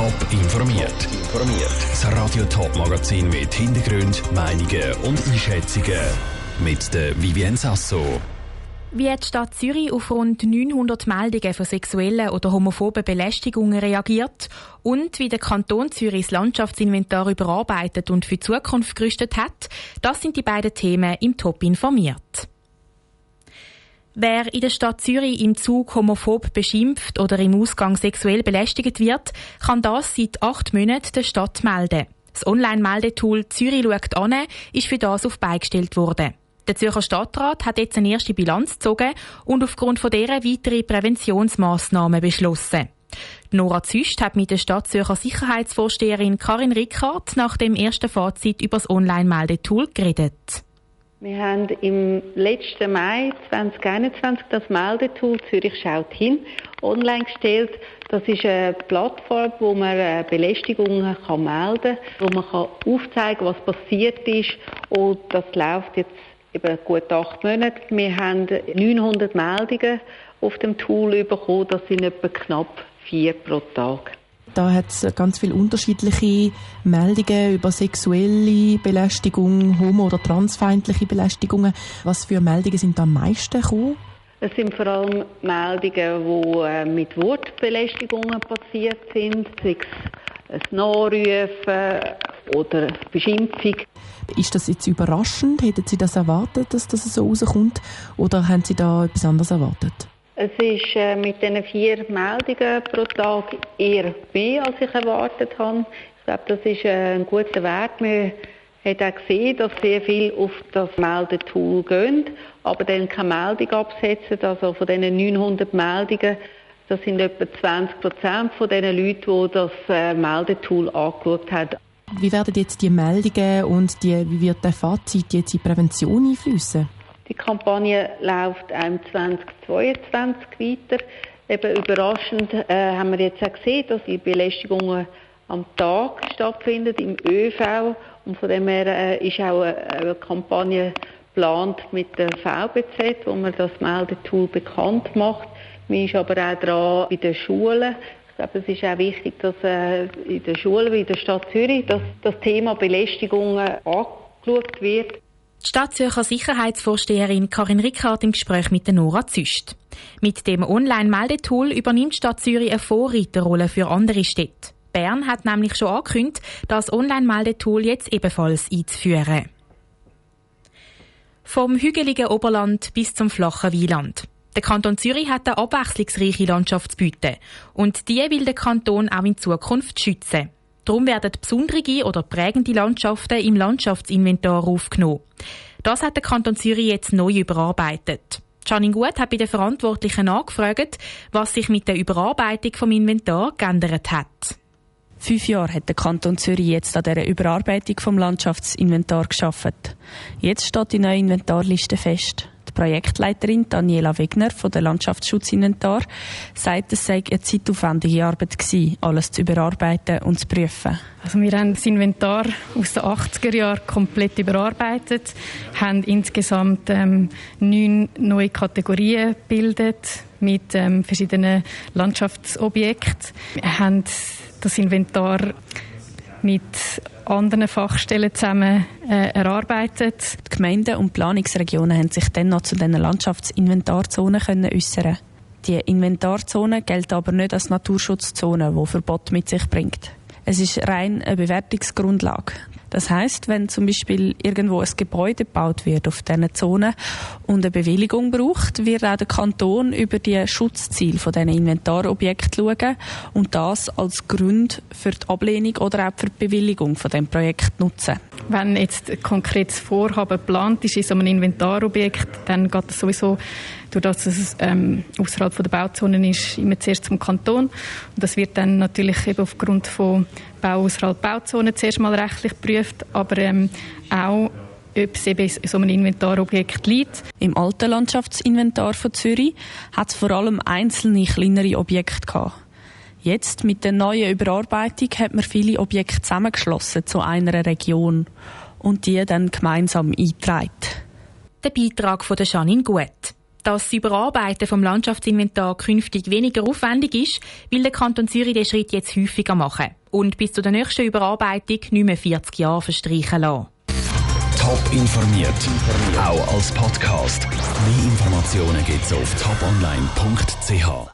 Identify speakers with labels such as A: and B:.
A: Top informiert. Informiert. Das Radio Top Magazin mit Hintergrund, Meinungen und Einschätzungen mit der Vivien Sasso.
B: Wie hat die Stadt Zürich auf rund 900 Meldungen von sexuellen oder homophoben Belästigungen reagiert und wie der Kanton Zürich das Landschaftsinventar überarbeitet und für die Zukunft gerüstet hat, das sind die beiden Themen im Top informiert. Wer in der Stadt Zürich im Zug homophob beschimpft oder im Ausgang sexuell belästigt wird, kann das seit acht Monaten der Stadt melden. Das Online-Meldetool Zürich schaut an ist für das auf beigestellt worden. Der Zürcher Stadtrat hat jetzt eine erste Bilanz gezogen und aufgrund von deren weitere Präventionsmaßnahmen beschlossen. Nora Züst hat mit der Stadt Zürcher Sicherheitsvorsteherin Karin Rickard nach dem ersten Fazit über das Online-Meldetool geredet.
C: Wir haben im letzten Mai 2021 das Meldetool Zürich schaut hin online gestellt. Das ist eine Plattform, wo man äh, Belästigungen kann melden kann, wo man kann aufzeigen kann, was passiert ist. Und das läuft jetzt eben gut acht Monate. Wir haben 900 Meldungen auf dem Tool bekommen. Das sind etwa knapp vier pro Tag.
D: Da hat es ganz viele unterschiedliche Meldungen über sexuelle Belästigung, homo- oder transfeindliche Belästigungen. Was für Meldungen sind da am meisten gekommen?
C: Es sind vor allem Meldungen, die äh, mit Wortbelästigungen passiert sind, sei es ein Nachrufen oder Beschimpfung.
D: Ist das jetzt überraschend? Hätten Sie das erwartet, dass das so rauskommt? Oder haben Sie da etwas anderes erwartet?
C: Es ist äh, mit diesen vier Meldungen pro Tag eher mehr, als ich erwartet habe. Ich glaube, das ist äh, ein guter Wert. Wir haben auch gesehen, dass sehr viel auf das Meldetool gehen, aber dann keine Meldung absetzen. Also von diesen 900 Meldungen, das sind etwa 20 Prozent von den Leuten, die das äh, Meldetool angeschaut haben.
D: Wie werden jetzt die Meldungen und die, wie wird der Fazit jetzt in Prävention einfließen?
C: Die Kampagne läuft auch 2022 weiter. Eben überraschend äh, haben wir jetzt auch gesehen, dass die Belästigungen am Tag stattfinden im ÖV und von dem her äh, ist auch eine, eine Kampagne geplant mit der VBZ, wo man das Meldetool bekannt macht. Man ist aber auch dran bei den Schulen. Ich glaube, es ist auch wichtig, dass äh, in den Schulen wie in der Stadt Zürich dass das Thema Belästigungen angeschaut wird.
B: Die Stadtzürcher Sicherheitsvorsteherin Karin Rickard im Gespräch mit Nora Züst. Mit dem Online-Meldetool übernimmt Stadt Zürich eine Vorreiterrolle für andere Städte. Bern hat nämlich schon angekündigt, das Online-Meldetool jetzt ebenfalls einzuführen. Vom hügeligen Oberland bis zum flachen Wieland. Der Kanton Zürich hat eine abwechslungsreiche Landschaft zu bieten. Und die will der Kanton auch in Zukunft schützen. Darum werden besondere oder prägende Landschaften im Landschaftsinventar aufgenommen. Das hat der Kanton Zürich jetzt neu überarbeitet. Janine Gut hat bei den Verantwortlichen angefragt, was sich mit der Überarbeitung vom Inventar geändert hat.
E: Fünf Jahre hat der Kanton Zürich jetzt an dieser Überarbeitung vom Landschaftsinventar geschaffen. Jetzt steht die neue Inventarliste fest. Projektleiterin Daniela Wegner von der Landschaftsschutzinventar sagt, es sei eine zeitaufwendige Arbeit gewesen, alles zu überarbeiten und zu prüfen.
F: Also wir haben das Inventar aus den 80er Jahren komplett überarbeitet, haben insgesamt ähm, neun neue Kategorien gebildet mit ähm, verschiedenen Landschaftsobjekten. Wir haben das Inventar mit anderen Fachstellen zusammen äh, erarbeitet.
E: Die Gemeinden und Planungsregionen haben sich dann noch zu diesen Landschaftsinventarzonen können äußern. Die Inventarzonen gelten aber nicht als Naturschutzzone, die Verbot mit sich bringt. Es ist rein eine Bewertungsgrundlage. Das heißt, wenn zum Beispiel irgendwo ein Gebäude gebaut wird auf dieser Zone und eine Bewilligung braucht, wird auch der Kanton über die Schutzziele von diesen Inventarobjekten schauen und das als Grund für die Ablehnung oder auch für die Bewilligung von dem Projekt nutzen.
F: Wenn jetzt ein konkretes Vorhaben geplant ist in so einem Inventarobjekt, dann geht es sowieso durch das es ähm, außerhalb der Bauzonen ist, immer zuerst zum Kanton. Und das wird dann natürlich eben aufgrund von Bau außerhalb Bauzonen zuerst mal rechtlich geprüft, aber ähm, auch ob es eben in so einem Inventarobjekt liegt.
E: Im alten Landschaftsinventar von Zürich hat es vor allem einzelne kleinere Objekte gehabt. Jetzt mit der neuen Überarbeitung hat man viele Objekte zusammengeschlossen zu einer Region und die dann gemeinsam eingetragen.
B: Der Beitrag von der Janine Gut. Dass das Überarbeiten vom Landschaftsinventar künftig weniger aufwendig ist, will der Kanton Zürich den Schritt jetzt häufiger machen und bis zu der nächsten Überarbeitung nicht mehr 40 Jahre verstreichen lassen.
A: Top informiert, auch als Podcast. Mehr Informationen gibt's auf toponline.ch.